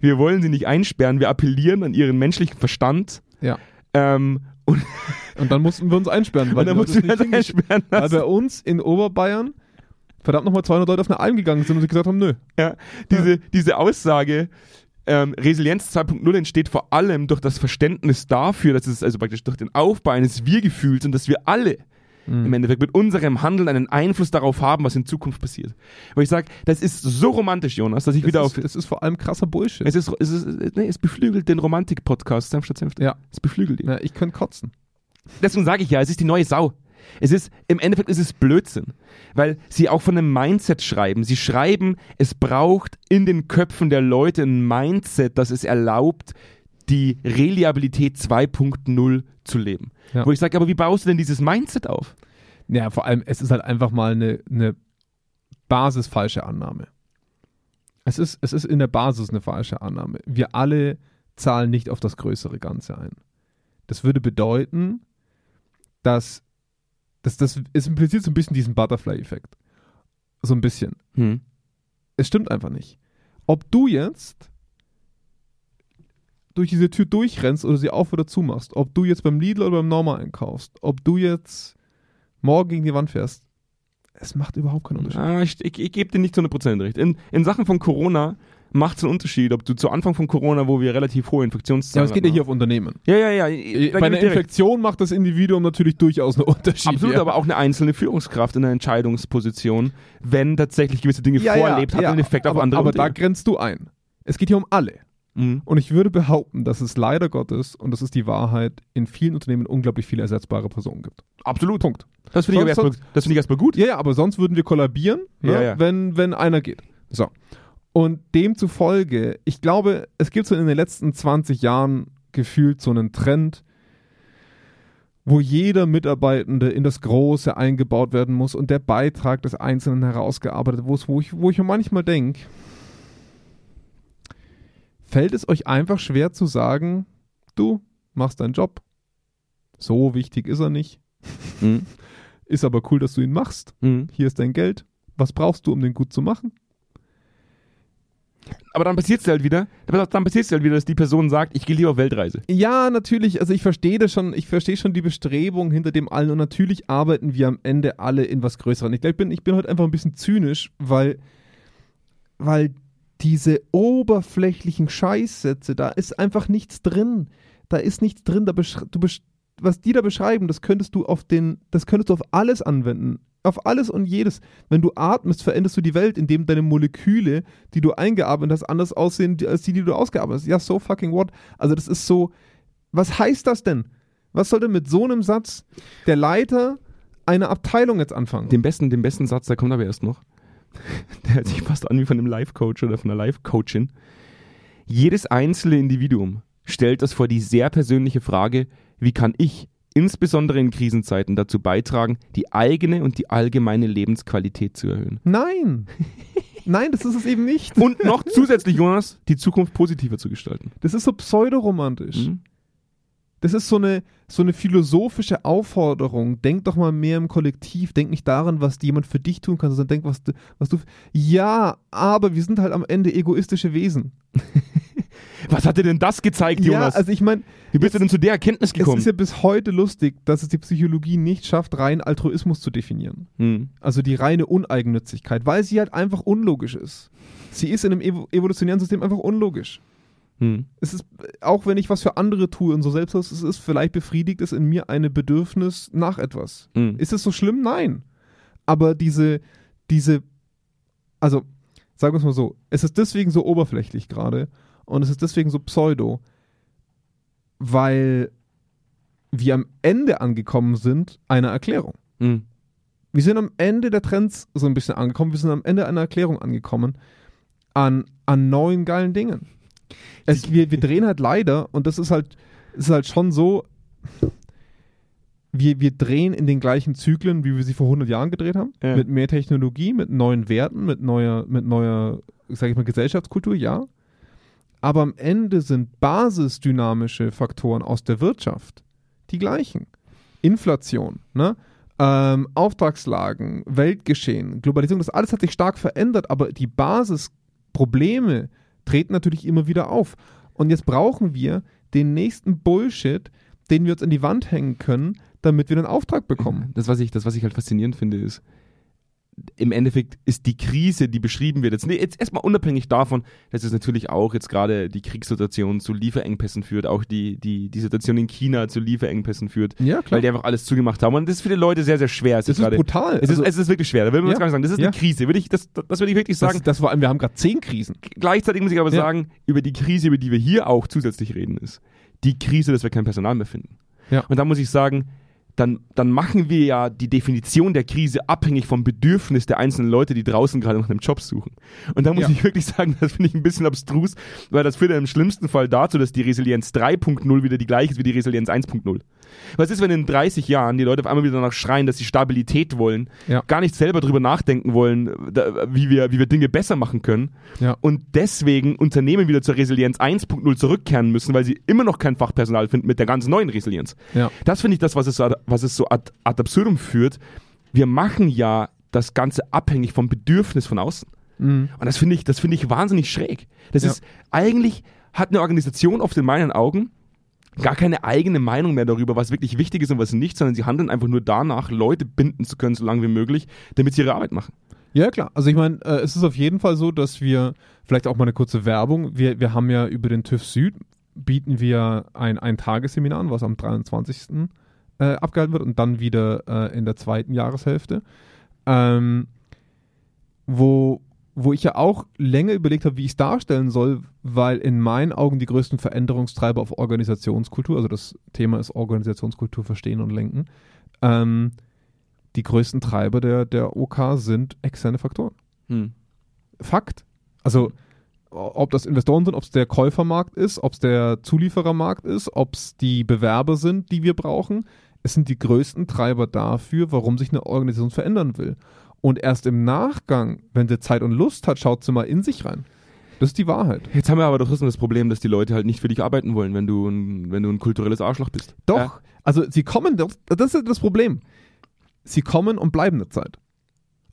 wir wollen sie nicht einsperren, wir appellieren an ihren menschlichen Verstand. Ja. Ähm, und, Und dann mussten wir uns einsperren. und dann mussten wir uns einsperren Weil bei uns in Oberbayern verdammt nochmal 200 Leute auf eine Alm gegangen sind und sich gesagt haben, nö. Ja, diese, diese Aussage, ähm, Resilienz 2.0 entsteht vor allem durch das Verständnis dafür, dass es also praktisch durch den Aufbau eines Wir-Gefühls und dass wir alle Mhm. im Endeffekt mit unserem Handeln einen Einfluss darauf haben, was in Zukunft passiert. Wo ich sage, das ist so romantisch, Jonas, dass ich Das wieder ist, auf. das ist vor allem krasser Bullshit. Es ist, es ist, nee, es beflügelt den Romantik-Podcast, Senf statt Senf. ja. Es beflügelt ihn. ja, ich könnte kotzen. Deswegen sage ich ja, es ist die neue Sau. Es ist, im Endeffekt ist es Blödsinn. Weil sie auch von einem Mindset schreiben. Sie schreiben, es braucht in den Köpfen der Leute ein Mindset, das es erlaubt, die Reliabilität 2.0 zu leben. Ja. Wo ich sage, aber wie baust du denn dieses Mindset auf? Ja, vor allem, es ist halt einfach mal eine, eine basisfalsche Annahme. Es ist, es ist in der Basis eine falsche Annahme. Wir alle zahlen nicht auf das größere Ganze ein. Das würde bedeuten, dass, dass das es impliziert so ein bisschen diesen Butterfly-Effekt. So ein bisschen. Hm. Es stimmt einfach nicht. Ob du jetzt durch diese Tür durchrennst oder sie auf oder zumachst, ob du jetzt beim Lidl oder beim Norma einkaufst, ob du jetzt morgen gegen die Wand fährst, es macht überhaupt keinen Unterschied. Ah, ich ich, ich gebe dir nicht zu 100% recht. In, in Sachen von Corona macht es einen Unterschied, ob du zu Anfang von Corona, wo wir relativ hohe Ja, Infektionszahlen aber es geht ja hier auf Unternehmen. Ja, ja, ja. Bei einer. Infektion macht das Individuum natürlich durchaus einen Unterschied. Absolut, ja. aber auch eine einzelne Führungskraft in einer Entscheidungsposition, wenn tatsächlich gewisse Dinge ja, vorlebt, ja, hat ja, einen Effekt aber, auf andere. Aber da grenzt du ein. Es geht hier um alle. Mhm. Und ich würde behaupten, dass es leider Gottes, und das ist die Wahrheit, in vielen Unternehmen unglaublich viele ersetzbare Personen gibt. Absolut. Punkt. Das finde ich, erstmal- das finde ich erstmal gut. Ja, ja, aber sonst würden wir kollabieren, ne, Ja, ja. Wenn, wenn einer geht. So. Und demzufolge, ich glaube, es gibt so in den letzten 20 Jahren gefühlt so einen Trend, wo jeder Mitarbeitende in das Große eingebaut werden muss und der Beitrag des Einzelnen herausgearbeitet wird, wo ich, wo ich manchmal denke, fällt es euch einfach schwer zu sagen, du machst deinen Job, so wichtig ist er nicht, Mhm. ist aber cool, dass du ihn machst Mhm. hier ist dein Geld. Was brauchst du, um den gut zu machen? Aber dann passiert es halt wieder, dann passiert es halt wieder, dass die Person sagt, ich gehe lieber auf Weltreise. Ja, natürlich, also ich verstehe das schon, ich verstehe schon die Bestrebung hinter dem allen und natürlich arbeiten wir am Ende alle in was Größeren. Ich glaube, ich bin, ich bin heute einfach ein bisschen zynisch, weil, weil diese oberflächlichen Scheißsätze, da ist einfach nichts drin. Da ist nichts drin. Da du was die da beschreiben, das könntest du auf den, das könntest du auf alles anwenden. Auf alles und jedes. Wenn du atmest, veränderst du die Welt, indem deine Moleküle, die du eingeatmet hast, anders aussehen als die, die du ausgeatmet hast. Ja, so fucking what? Also das ist so, was heißt das denn? Was soll denn mit so einem Satz der Leiter einer Abteilung jetzt anfangen? Den besten, den besten Satz, der kommt aber erst noch. Der hört sich fast an wie von einem Life-Coach oder von einer Life-Coachin. Jedes einzelne Individuum stellt das vor die sehr persönliche Frage, wie kann ich, insbesondere in Krisenzeiten, dazu beitragen, die eigene und die allgemeine Lebensqualität zu erhöhen. Nein. Nein, das ist es eben nicht. Und noch zusätzlich, Jonas, die Zukunft positiver zu gestalten. Das ist so pseudoromantisch. Mhm. Das ist so eine, so eine philosophische Aufforderung. Denk doch mal mehr im Kollektiv. Denk nicht daran, was jemand für dich tun kann, sondern denk, was du, was du. Ja, aber wir sind halt am Ende egoistische Wesen. Was hat dir denn das gezeigt, Ja, Jonas? also ich meine, wie bist du denn zu der Erkenntnis es gekommen? ist ja bis heute lustig, dass es die Psychologie nicht schafft, rein Altruismus zu definieren. Mhm. Also die reine Uneigennützigkeit, weil sie halt einfach unlogisch ist. Sie ist in einem evo evolutionären System einfach unlogisch. Mhm. es ist, auch wenn ich was für andere tue und so selbstlos es ist, vielleicht befriedigt es in mir eine Bedürfnis nach etwas. Mhm. Ist es so schlimm? Nein. Aber diese, diese, also sagen wir es mal so, es ist deswegen so oberflächlich gerade und es ist deswegen so pseudo, weil wir am Ende angekommen sind einer Erklärung. Mhm. Wir sind am Ende der Trends so ein bisschen angekommen, wir sind am Ende einer Erklärung angekommen an, an neuen geilen Dingen. Es, wir, wir drehen halt leider, und das ist halt, ist halt schon so, wir, wir drehen in den gleichen Zyklen, wie wir sie vor 100 Jahren gedreht haben, Ja. mit mehr Technologie, mit neuen Werten, mit neuer, mit neuer, sag ich mal, Gesellschaftskultur, ja. Aber am Ende sind basisdynamische Faktoren aus der Wirtschaft die gleichen. Inflation, ne? ähm, Auftragslagen, Weltgeschehen, Globalisierung, das alles hat sich stark verändert, aber die Basisprobleme treten natürlich immer wieder auf. Und jetzt brauchen wir den nächsten Bullshit, den wir uns in die Wand hängen können, damit wir einen Auftrag bekommen. Das, was ich, das, was ich halt faszinierend finde, ist, im Endeffekt ist die Krise, die beschrieben wird, jetzt, nee, jetzt erstmal unabhängig davon, dass es natürlich auch jetzt gerade die Kriegssituation zu Lieferengpässen führt, auch die, die, die Situation in China zu Lieferengpässen führt, Ja, weil die einfach alles zugemacht haben. Und das ist für die Leute sehr, sehr schwer. Es Das ist gerade, brutal. es, Also, ist, es ist wirklich schwer, da will man Ja. gar nicht sagen. Das ist Ja. eine Krise, würde ich, das, das würde ich wirklich das, sagen. das vor allem, wir haben gerade zehn Krisen. Gleichzeitig muss ich aber Ja. sagen, über die Krise, über die wir hier auch zusätzlich reden, ist die Krise, dass wir kein Personal mehr finden. Ja. Und da muss ich sagen, dann, dann machen wir ja die Definition der Krise abhängig vom Bedürfnis der einzelnen Leute, die draußen gerade nach einem Job suchen. Und da muss Ja. ich wirklich sagen, das finde ich ein bisschen abstrus, weil das führt ja im schlimmsten Fall dazu, dass die Resilienz 3.0 wieder die gleiche ist wie die Resilienz 1.0. Was ist, wenn in 30 Jahren die Leute auf einmal wieder danach schreien, dass sie Stabilität wollen, Ja. gar nicht selber drüber nachdenken wollen, da, wie, wir, wie wir Dinge besser machen können Ja. und deswegen Unternehmen wieder zur Resilienz 1.0 zurückkehren müssen, weil sie immer noch kein Fachpersonal finden mit der ganz neuen Resilienz. Ja. Das finde ich das, was es, so ad- was es so ad, ad absurdum führt. Wir machen ja das Ganze abhängig vom Bedürfnis von außen. Mhm. Und das finde ich, das finde ich wahnsinnig schräg. Das ist eigentlich hat eine Organisation oft in meinen Augen gar keine eigene Meinung mehr darüber, was wirklich wichtig ist und was nicht, sondern sie handeln einfach nur danach, Leute binden zu können, so lange wie möglich, damit sie ihre Arbeit machen. Ja, klar. Also ich meine, äh, es ist auf jeden Fall so, dass wir, vielleicht auch mal eine kurze Werbung, wir, wir haben ja über den TÜV Süd, bieten wir ein, ein Tagesseminar an, was am 23. Äh, abgehalten wird und dann wieder äh, in der zweiten Jahreshälfte. Ähm, wo, wo ich ja auch länger überlegt habe, wie ich es darstellen soll, weil in meinen Augen die größten Veränderungstreiber auf Organisationskultur, also das Thema ist Organisationskultur verstehen und lenken, ähm, die größten Treiber der, der OK sind externe Faktoren. Hm. Fakt. Also ob das Investoren sind, ob es der Käufermarkt ist, ob es der Zulieferermarkt ist, ob es die Bewerber sind, die wir brauchen. Es sind die größten Treiber dafür, warum sich eine Organisation verändern will. Und erst im Nachgang, wenn sie Zeit und Lust hat, schaut sie mal in sich rein. Das ist die Wahrheit. Jetzt haben wir aber doch trotzdem das Problem, dass die Leute halt nicht für dich arbeiten wollen, wenn du ein, wenn du ein kulturelles Arschloch bist. Doch, Ja. also sie kommen, das das ist das Problem. Sie kommen und bleiben eine Zeit.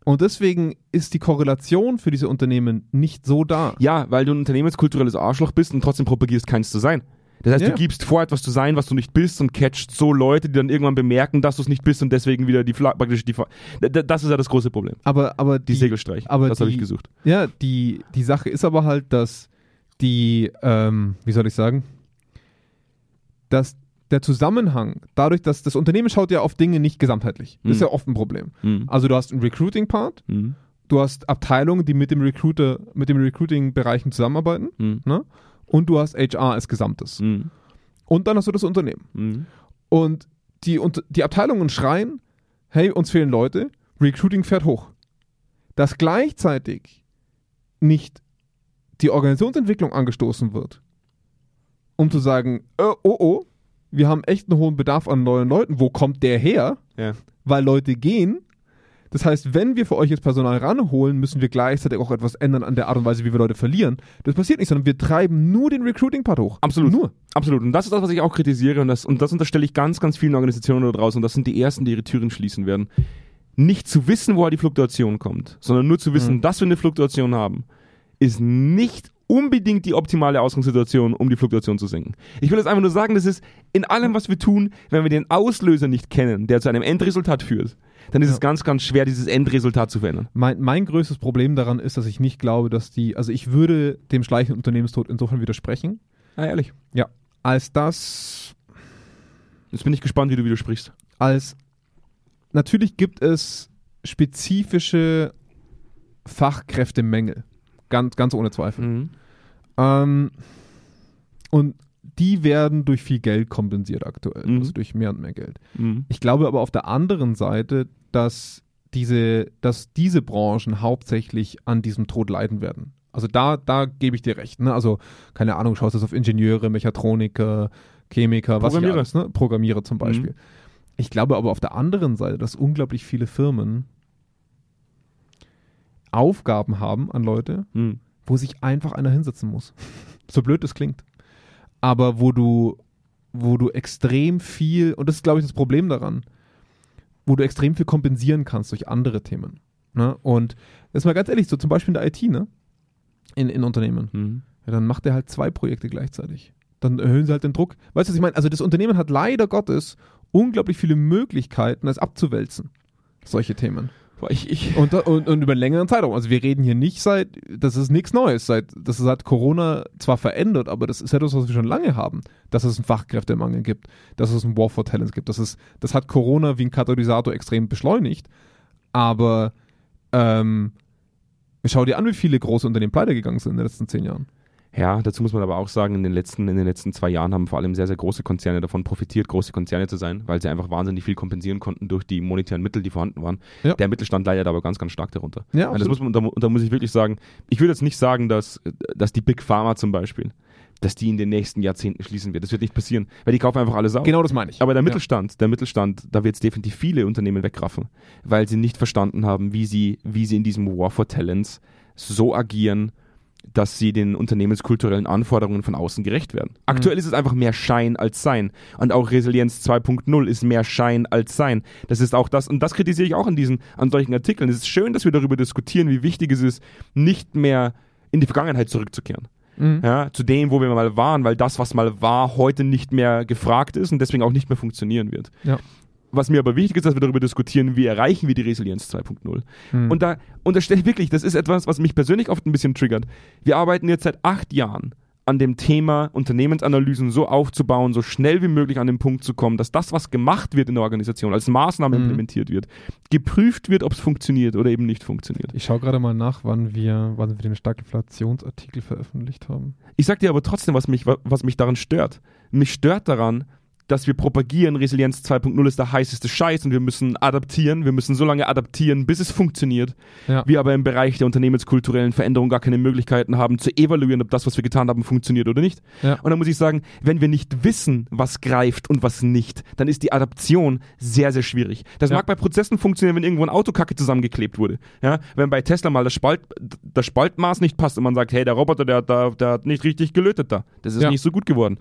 Und deswegen ist die Korrelation für diese Unternehmen nicht so da. Ja, weil du ein unternehmenskulturelles Arschloch bist und trotzdem propagierst, keins zu sein. Das heißt, Ja. du gibst vor, etwas zu sein, was du nicht bist und catcht so Leute, die dann irgendwann bemerken, dass du es nicht bist und deswegen wieder die Fla praktisch die Das ist ja das große Problem. Aber, aber Die, Segelstreich. aber das habe die- ich gesucht. Ja, die, die Sache ist aber halt, dass die, ähm, wie soll ich sagen, dass der Zusammenhang, dadurch, dass das Unternehmen schaut ja auf Dinge nicht gesamtheitlich. Das ist Mhm. ja oft ein Problem. Mhm. Also du hast einen Recruiting-Part, Mhm. du hast Abteilungen, die mit dem Recruiter, mit dem Recruiting-Bereichen zusammenarbeiten Mhm. ne? Und du hast HR als Gesamtes. Mhm. Und dann hast du das Unternehmen. Mhm. Und die, und die Abteilungen schreien, hey, uns fehlen Leute, Recruiting fährt hoch. Dass gleichzeitig nicht die Organisationsentwicklung angestoßen wird, um zu sagen, äh, oh oh, wir haben echt einen hohen Bedarf an neuen Leuten, wo kommt der her? Ja. Weil Leute gehen. Das heißt, wenn wir für euch jetzt Personal ranholen, müssen wir gleichzeitig auch etwas ändern an der Art und Weise, wie wir Leute verlieren. Das passiert nicht, sondern wir treiben nur den Recruiting-Part hoch. Absolut. Nur. Absolut. Und das ist das, was ich auch kritisiere. Und das, und das unterstelle ich ganz, ganz vielen Organisationen da draußen. Und das sind die ersten, die ihre Türen schließen werden. Nicht zu wissen, woher die Fluktuation kommt, sondern nur zu wissen, Mhm. dass wir eine Fluktuation haben, ist nicht unbedingt die optimale Ausgangssituation, um die Fluktuation zu senken. Ich will jetzt einfach nur sagen, das ist in allem, was wir tun, wenn wir den Auslöser nicht kennen, der zu einem Endresultat führt, dann ist Ja. es ganz, ganz schwer, dieses Endresultat zu verändern. Mein, mein größtes Problem daran ist, dass ich nicht glaube, dass die, also ich würde dem schleichenden Unternehmenstod insofern widersprechen, Ah, ehrlich. als dass, Jetzt bin ich gespannt, wie du widersprichst. als natürlich gibt es spezifische Fachkräftemängel, ganz, ganz ohne Zweifel. Mhm. Ähm, und die werden durch viel Geld kompensiert aktuell, Mhm. also durch mehr und mehr Geld. Mhm. Ich glaube aber auf der anderen Seite, dass diese, dass diese Branchen hauptsächlich an diesem Tod leiden werden. Also da, da gebe ich dir recht. Ne? Also, keine Ahnung, schaust du auf Ingenieure, Mechatroniker, Chemiker, was ich Programmierer. alles, ne? Programmierer zum Beispiel. Ich glaube aber auf der anderen Seite, dass unglaublich viele Firmen Aufgaben haben an Leute, Mhm. wo sich einfach einer hinsetzen muss. so blöd es klingt. Aber wo du, wo du extrem viel, und das ist, glaube ich, das Problem daran, wo du extrem viel kompensieren kannst durch andere Themen. Ne? Und jetzt mal ganz ehrlich, so zum Beispiel in der IT, ne? In, in Unternehmen. Mhm. Ja, dann macht er halt zwei Projekte gleichzeitig. Dann erhöhen sie halt den Druck. Weißt du, was ich meine? Also das Unternehmen hat leider Gottes unglaublich viele Möglichkeiten, es abzuwälzen. Solche Themen. Ich, ich, Und, und, und über einen längeren Zeitraum. Also wir reden hier nicht seit, das ist nichts Neues, seit, das seit Corona zwar verändert, aber das ist etwas, was wir schon lange haben, dass es einen Fachkräftemangel gibt, dass es einen War for Talents gibt. Das, ist, das hat Corona wie ein Katalysator extrem beschleunigt, aber ähm, schau dir an, wie viele große Unternehmen pleite gegangen sind in den letzten zehn Jahren. Ja, dazu muss man aber auch sagen, in den letzten, in den letzten zwei Jahren haben vor allem sehr, sehr große Konzerne davon profitiert, große Konzerne zu sein, weil sie einfach wahnsinnig viel kompensieren konnten durch die monetären Mittel, die vorhanden waren. Ja. Der Mittelstand leidet aber ganz, ganz stark darunter. Ja, Und das muss man, da, da muss ich wirklich sagen, ich würde jetzt nicht sagen, dass, dass die Big Pharma zum Beispiel, dass die in den nächsten Jahrzehnten schließen wird. Das wird nicht passieren, weil die kaufen einfach alles auf. Genau das meine ich. Aber der Ja. Mittelstand, der Mittelstand, da wird es definitiv viele Unternehmen wegraffen, weil sie nicht verstanden haben, wie sie, wie sie in diesem War for Talents so agieren, dass sie den unternehmenskulturellen Anforderungen von außen gerecht werden. Aktuell ist es einfach mehr Schein als Sein. Und auch Resilienz 2.0 ist mehr Schein als Sein. Das ist auch das, und das kritisiere ich auch an diesen, an solchen Artikeln. Es ist schön, dass wir darüber diskutieren, wie wichtig es ist, nicht mehr in die Vergangenheit zurückzukehren Mhm. ja, zu dem, wo wir mal waren, weil das, was mal war, heute nicht mehr gefragt ist und deswegen auch nicht mehr funktionieren wird. Ja. Was mir aber wichtig ist, dass wir darüber diskutieren, wie erreichen wir die Resilienz 2.0. Mhm. Und da unterstelle ich wirklich, das ist etwas, was mich persönlich oft ein bisschen triggert. Wir arbeiten jetzt seit acht Jahren an dem Thema, Unternehmensanalysen so aufzubauen, so schnell wie möglich an den Punkt zu kommen, dass das, was gemacht wird in der Organisation, als Maßnahme Mhm. implementiert wird, geprüft wird, ob es funktioniert oder eben nicht funktioniert. ich schaue gerade mal nach, wann wir, wann wir den Stagflationsartikel veröffentlicht haben. Ich sag dir aber trotzdem, was mich, was mich daran stört. Mich stört daran, dass wir propagieren, Resilienz 2.0 ist der heißeste Scheiß und wir müssen adaptieren, wir müssen so lange adaptieren, bis es funktioniert. Ja. Wir aber im Bereich der unternehmenskulturellen Veränderung gar keine Möglichkeiten haben, zu evaluieren, ob das, was wir getan haben, funktioniert oder nicht. Ja. Und dann muss ich sagen, wenn wir nicht wissen, was greift und was nicht, dann ist die Adaption sehr, sehr schwierig. Das Ja. mag bei Prozessen funktionieren, wenn irgendwo ein Autokacke zusammengeklebt wurde. Ja? Wenn bei Tesla mal das, Spalt, das Spaltmaß nicht passt und man sagt, hey, der Roboter, der, der, der hat nicht richtig gelötet da. Das ist nicht so gut geworden.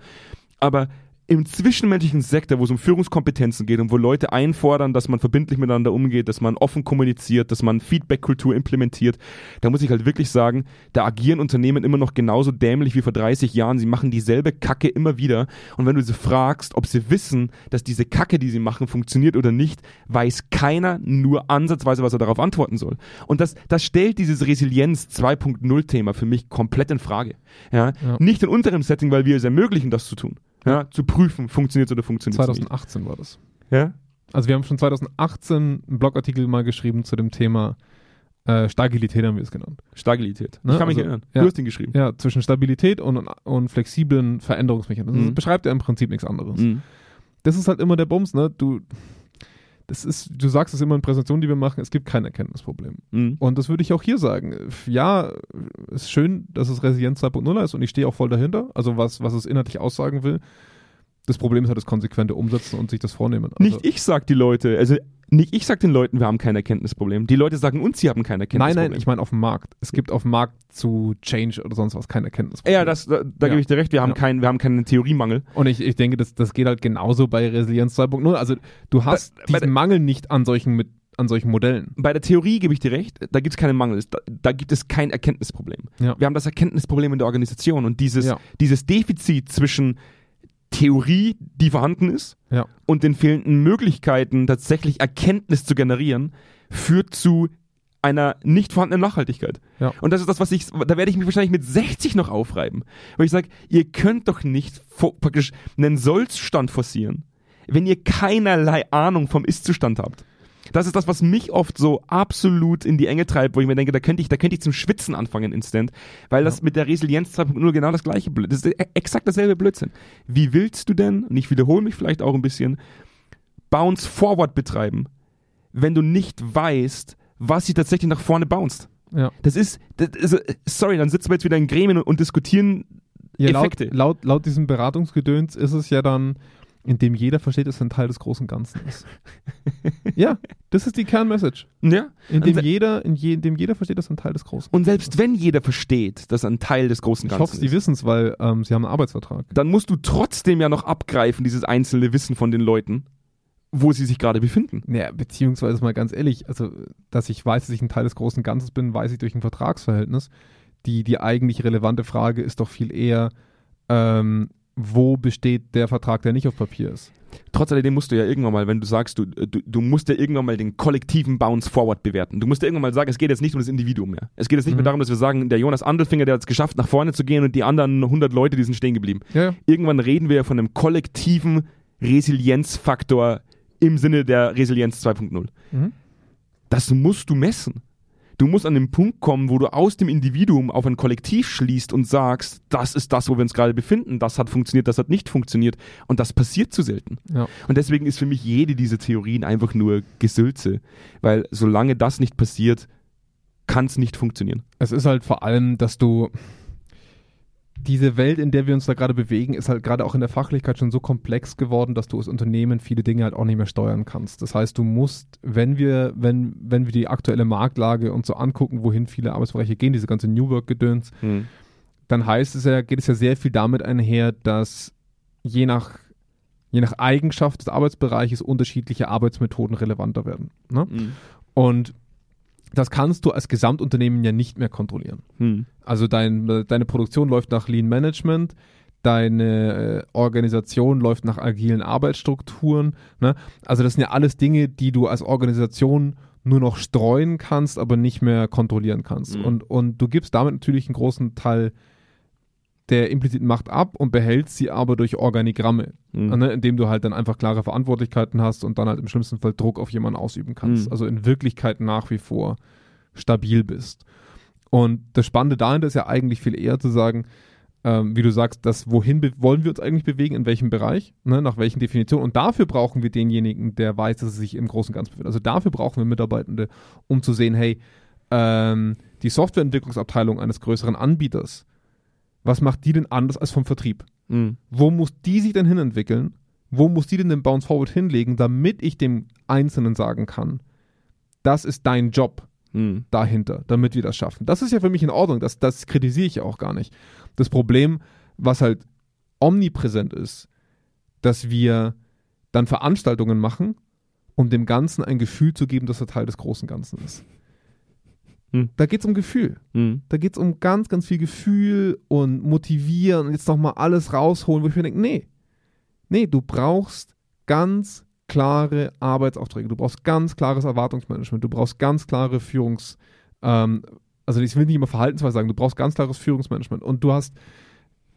Aber im zwischenmenschlichen Sektor, wo es um Führungskompetenzen geht und wo Leute einfordern, dass man verbindlich miteinander umgeht, dass man offen kommuniziert, dass man Feedback-Kultur implementiert, da muss ich halt wirklich sagen, da agieren Unternehmen immer noch genauso dämlich wie vor 30 Jahren. Sie machen dieselbe Kacke immer wieder. Und wenn du sie fragst, ob sie wissen, dass diese Kacke, die sie machen, funktioniert oder nicht, weiß keiner nur ansatzweise, was er darauf antworten soll. Und das, das stellt dieses Resilienz 2.0-Thema für mich komplett in Frage. Ja? Ja. Nicht in unserem Setting, weil wir es ermöglichen, das zu tun. Ja? Zu prüfen, funktioniert es oder funktioniert es nicht. 2018 war das. Ja? Also wir haben schon 2018 einen Blogartikel mal geschrieben zu dem Thema äh, Stagilität haben wir es genannt. Stabilität. Ne, Ich kann mich also, erinnern. ja. Du hast ihn geschrieben. Ja, zwischen Stabilität und, und flexiblen Veränderungsmechanismen. Das Mhm. beschreibt ja im Prinzip nichts anderes. Mhm. Das ist halt immer der Bums, ne? Du, das ist, du sagst es immer in Präsentationen, die wir machen, es gibt kein Erkenntnisproblem. Mhm. Und das würde ich auch hier sagen. Ja, es ist schön, dass es Resilienz 2.0 ist und ich stehe auch voll dahinter, also was, was es inhaltlich aussagen will. Das Problem ist halt das konsequente Umsetzen und sich das vornehmen. Also, Nicht ich sag die Leute, also nicht ich sag den Leuten, wir haben kein Erkenntnisproblem. Die Leute sagen uns, sie haben kein nein, Erkenntnisproblem. nein, ich meine auf dem Markt. Es gibt auf dem Markt zu Change oder sonst was kein Erkenntnisproblem. ja, das, da, da Ja. gebe ich dir recht, wir haben, Ja. keinen, wir haben keinen Theoriemangel. Und ich, ich denke, das, das geht halt genauso bei Resilienz 2.0. Also du hast bei diesen der- Mangel nicht an solchen, mit, an solchen Modellen. Bei der Theorie gebe ich dir recht, da gibt es keinen Mangel, da, da gibt es kein Erkenntnisproblem. Ja. Wir haben das Erkenntnisproblem in der Organisation und dieses, dieses Defizit zwischen Theorie, die vorhanden ist, Ja. und den fehlenden Möglichkeiten, tatsächlich Erkenntnis zu generieren, führt zu einer nicht vorhandenen Nachhaltigkeit. Ja. Und das ist das, was ich, da werde ich mich wahrscheinlich mit 60 noch aufreiben. Weil ich sage, ihr könnt doch nicht praktisch einen Sollzustand forcieren, wenn ihr keinerlei Ahnung vom Ist-Zustand habt. Das ist das, was mich oft so absolut in die Enge treibt, wo ich mir denke, da könnte ich, da könnte ich zum Schwitzen anfangen instant, weil das mit der Resilienz 2.0 genau das gleiche Blödsinn, das ist e- exakt dasselbe Blödsinn. Wie willst du denn, und ich wiederhole mich vielleicht auch ein bisschen, Bounce Forward betreiben, wenn du nicht weißt, was sie tatsächlich nach vorne bounced? Ja. Das ist, das ist sorry, dann sitzen wir jetzt wieder in Gremien und, und diskutieren Ja, laut, Effekte. laut, laut diesem Beratungsgedöns ist es ja dann, in dem jeder versteht, dass er ein Teil des großen Ganzen ist. ja, das ist die Kernmessage. ja? In dem, jeder, in, je, in dem jeder versteht, dass er ein Teil des großen Und selbst wenn jeder versteht, dass er ein Teil des großen Ich Ganzen hoffe, sie ist, wissen es, weil ähm, sie haben einen Arbeitsvertrag. dann musst du trotzdem ja noch abgreifen, dieses einzelne Wissen von den Leuten, wo sie sich gerade befinden. Ja, beziehungsweise mal ganz ehrlich, also, dass ich weiß, dass ich ein Teil des großen Ganzes bin, weiß ich durch ein Vertragsverhältnis. Die, die eigentlich relevante Frage ist doch viel eher, ähm, wo besteht der Vertrag, der nicht auf Papier ist? Trotz alledem musst du ja irgendwann mal, wenn du sagst, du, du, du musst ja irgendwann mal den kollektiven Bounce Forward bewerten. Du musst ja irgendwann mal sagen, es geht jetzt nicht um das Individuum mehr. Es geht jetzt nicht Mhm. mehr darum, dass wir sagen, der Jonas Andelfinger, der hat es geschafft, nach vorne zu gehen und die anderen 100 Leute, die sind stehen geblieben. Ja, ja. Irgendwann reden wir ja von einem kollektiven Resilienzfaktor im Sinne der Resilienz 2.0. Mhm. Das musst du messen. Du musst an den Punkt kommen, wo du aus dem Individuum auf ein Kollektiv schließt und sagst, das ist das, wo wir uns gerade befinden, das hat funktioniert, das hat nicht funktioniert und das passiert zu selten. Ja. Und deswegen ist für mich jede dieser Theorien einfach nur Gesülze, weil solange das nicht passiert, kann es nicht funktionieren. Es ist halt vor allem, dass du diese Welt, in der wir uns da gerade bewegen, ist halt gerade auch in der Fachlichkeit schon so komplex geworden, dass du als Unternehmen viele Dinge halt auch nicht mehr steuern kannst. Das heißt, du musst, wenn wir, wenn, wenn wir die aktuelle Marktlage uns so angucken, wohin viele Arbeitsbereiche gehen, diese ganze New Work-Gedöns, dann heißt es ja, geht es ja sehr viel damit einher, dass je nach, je nach Eigenschaft des Arbeitsbereiches unterschiedliche Arbeitsmethoden relevanter werden. Ne? Mhm. Und das kannst du als Gesamtunternehmen ja nicht mehr kontrollieren. Mhm. Also dein, deine Produktion läuft nach Lean Management, deine äh, Organisation läuft nach agilen Arbeitsstrukturen. Ne? Also das sind ja alles Dinge, die du als Organisation nur noch streuen kannst, aber nicht mehr kontrollieren kannst. Mhm. Und, und du gibst damit natürlich einen großen Teil der impliziten Macht ab und behältst sie aber durch Organigramme, Mhm. ne? indem du halt dann einfach klare Verantwortlichkeiten hast und dann halt im schlimmsten Fall Druck auf jemanden ausüben kannst. Mhm. Also in Wirklichkeit nach wie vor stabil bist. Und das Spannende dahinter ist ja eigentlich viel eher zu sagen, ähm, wie du sagst, das wohin wollen wir uns eigentlich bewegen, in welchem Bereich, ne, nach welchen Definitionen. Und dafür brauchen wir denjenigen, der weiß, dass er sich im Großen und Ganzen befindet. Also dafür brauchen wir Mitarbeitende, um zu sehen, hey, ähm, die Softwareentwicklungsabteilung eines größeren Anbieters, was macht die denn anders als vom Vertrieb? Mhm. Wo muss die sich denn hinentwickeln? Wo muss die denn den Bounce Forward hinlegen, damit ich dem Einzelnen sagen kann, das ist dein Job Mhm. dahinter, damit wir das schaffen. Das ist ja für mich in Ordnung, das, das kritisiere ich ja auch gar nicht. Das Problem, was halt omnipräsent ist, dass wir dann Veranstaltungen machen, um dem Ganzen ein Gefühl zu geben, dass er Teil des großen Ganzen ist. Hm. Da geht es um Gefühl. Mhm. Da geht es um ganz, ganz viel Gefühl und motivieren und jetzt nochmal alles rausholen, wo ich mir denke, nee, nee, du brauchst ganz klare Arbeitsaufträge, du brauchst ganz klares Erwartungsmanagement, du brauchst ganz klare Führungs, ähm, also ich will nicht immer Verhaltensweise sagen, du brauchst ganz klares Führungsmanagement und du hast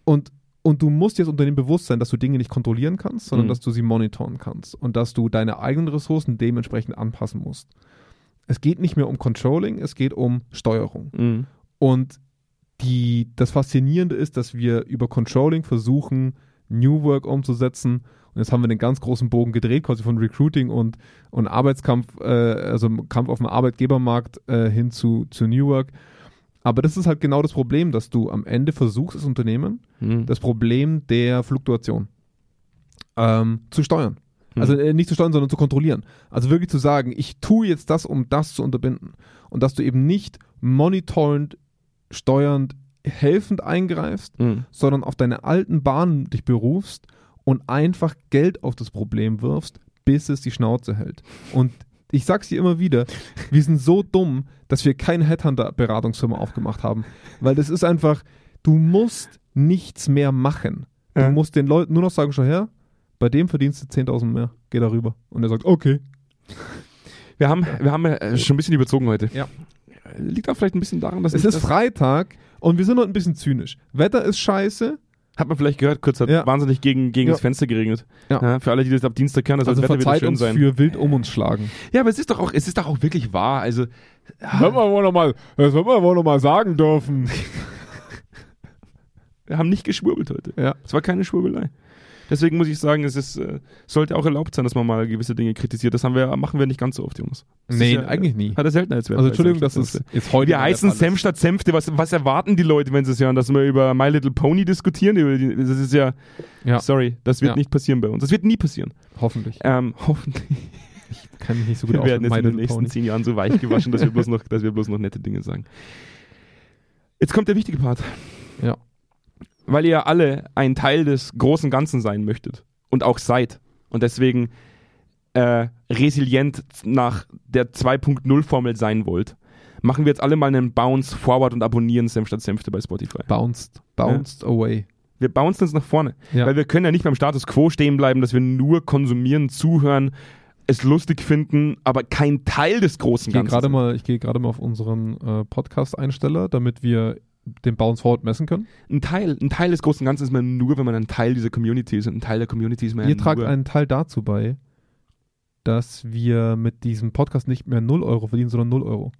und und du musst jetzt unter dem Bewusstsein, dass du Dinge nicht kontrollieren kannst, sondern Mhm. dass du sie monitoren kannst und dass du deine eigenen Ressourcen dementsprechend anpassen musst. Es geht nicht mehr um Controlling, es geht um Steuerung. Mhm. Und die, das Faszinierende ist, dass wir über Controlling versuchen, New Work umzusetzen. Und jetzt haben wir den ganz großen Bogen gedreht, quasi von Recruiting und, und Arbeitskampf, äh, also Kampf auf dem Arbeitgebermarkt äh, hin zu, zu New Work. Aber das ist halt genau das Problem, dass du am Ende versuchst, das Unternehmen, Mhm. das Problem der Fluktuation ähm, zu steuern. Also äh, nicht zu steuern, sondern zu kontrollieren. Also wirklich zu sagen, ich tue jetzt das, um das zu unterbinden. Und dass du eben nicht monitorend, steuernd, helfend eingreifst, Mhm. sondern auf deine alten Bahnen dich berufst und einfach Geld auf das Problem wirfst, bis es die Schnauze hält. Und ich sag's dir immer wieder, wir sind so dumm, dass wir keine Headhunter-Beratungsfirma aufgemacht haben. Weil das ist einfach, du musst nichts mehr machen. Du Ja. musst den Leuten nur noch sagen, schau her, bei dem verdienst du 10.000 mehr, geh darüber. Und er sagt, okay. Wir haben, wir haben äh, schon ein bisschen überzogen heute. Ja. Liegt auch vielleicht ein bisschen daran, dass Es ist das, Freitag und wir sind noch ein bisschen zynisch. Wetter ist scheiße. hat man vielleicht gehört, kurz hat Ja. wahnsinnig gegen, gegen Ja. das Fenster geregnet. Ja. für alle, die das ab Dienstag hören, das Also Wetter wieder schön uns sein. für wild um uns schlagen. Ja, aber es ist doch auch, es ist doch auch wirklich wahr. Also, Das wird man wohl noch mal, das wird man wohl noch mal sagen dürfen. wir haben nicht geschwurbelt heute. Ja. Es war keine Schwurbelei. Deswegen muss ich sagen, es ist, äh, sollte auch erlaubt sein, dass man mal gewisse Dinge kritisiert. Das haben wir, machen wir nicht ganz so oft, Jungs. Das Nee, ja, eigentlich nie. Hat er Seltenheitswert. Also bei Entschuldigung, Senf das ist jetzt heute. Wir heißen Senf statt Senfte. Was, was erwarten die Leute, wenn sie es hören? Dass wir über My Little Pony diskutieren? Die, das ist ja, Ja, sorry, das wird Ja. nicht passieren bei uns. Das wird nie passieren. hoffentlich. Ähm, hoffentlich. Kann ich nicht so gut Wir werden jetzt in den nächsten Pony. zehn Jahren so weich gewaschen, dass wir, bloß noch, dass wir bloß noch nette Dinge sagen. Jetzt kommt der wichtige Part. Ja. Weil ihr alle ein Teil des großen Ganzen sein möchtet und auch seid und deswegen äh, resilient nach der 2.0-Formel sein wollt, machen wir jetzt alle mal einen Bounce forward und abonnieren Senf statt Senfte bei Spotify. Bounced, bounced away. Wir bouncen uns nach vorne. Ja. Weil wir können ja nicht beim Status quo stehen bleiben, dass wir nur konsumieren, zuhören, es lustig finden, aber kein Teil des großen Ich Ganzen. mal, ich gehe gerade mal auf unseren äh, Podcast-Einsteller, damit wir den Bounce Forward messen können. Ein Teil, ein Teil des großen Ganzen ist man nur, wenn man ein Teil dieser Community ist und ein Teil der Community ist man Ihr ja tragt nur. einen Teil dazu bei, dass wir mit diesem Podcast nicht mehr 0 Euro verdienen, sondern 0 Euro.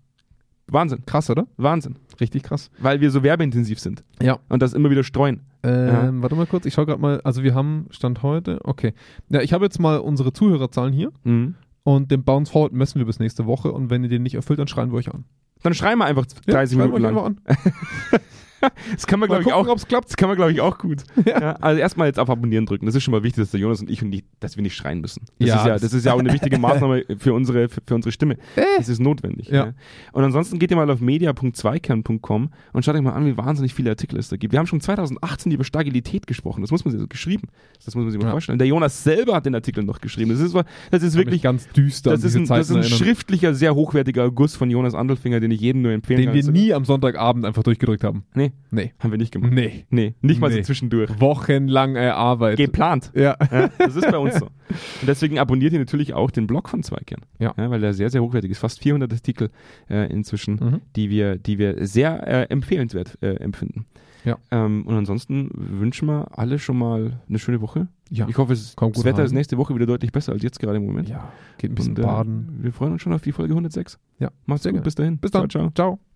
Wahnsinn, Krass, oder? Wahnsinn. Richtig krass. Weil wir so werbeintensiv sind Ja. und das immer wieder streuen. Ähm, Warte mal kurz, ich schaue gerade mal. Also wir haben Stand heute, okay. Ja, ich habe jetzt mal unsere Zuhörerzahlen hier Mhm. und den Bounce Forward messen wir bis nächste Woche und wenn ihr den nicht erfüllt, dann schreien wir euch an. Dann schreiben wir einfach 30 schreien wir Minuten lang. einfach an. Das kann man, glaube ich, auch. ob's klappt. Das kann man, glaube ich, auch gut. Ja. Ja. also erstmal jetzt auf Abonnieren drücken. Das ist schon mal wichtig, dass der Jonas und ich und die, dass wir nicht schreien müssen. Das, Ja, ist ja, das- ist ja auch eine wichtige Maßnahme für unsere, für, für unsere Stimme. Das ist notwendig. Ja. Ja. Und ansonsten geht ihr mal auf media.zweikern.com und schaut euch mal an, wie wahnsinnig viele Artikel es da gibt. Wir haben schon 2018 über Stagilität gesprochen. Das muss man sich so geschrieben. Das muss man sich mal vorstellen. Der Jonas selber hat den Artikel noch geschrieben. Das ist, das ist wirklich, ganz düster das ist, ein, das ist ein schriftlicher, sehr hochwertiger Guss von Jonas Andelfinger, den ich jedem nur empfehlen den kann. wir Also, nie am Sonntagabend einfach durchgedrückt haben. Nee, Nee. haben wir nicht gemacht. Nee. Nee, nicht mal Nee. so zwischendurch. Wochenlang erarbeitet. Geplant. Ja. Ja, das ist bei uns so. Und deswegen abonniert ihr natürlich auch den Blog von Zweikern. Ja. weil der sehr, sehr hochwertig ist. Fast 400 Artikel äh, inzwischen, Mhm. die, wir, die wir sehr äh, empfehlenswert äh, empfinden. Ja. Ähm, und ansonsten wünschen wir alle schon mal eine schöne Woche. Ja. Ich hoffe, es, Kommt das Wetter rein. ist nächste Woche wieder deutlich besser als jetzt gerade im Moment. ja. Geht ein bisschen Und, äh, baden. Wir freuen uns schon auf die Folge 106. Ja. Macht's Sehr gut, bis dahin. Bis dann. Ciao, ciao. ciao.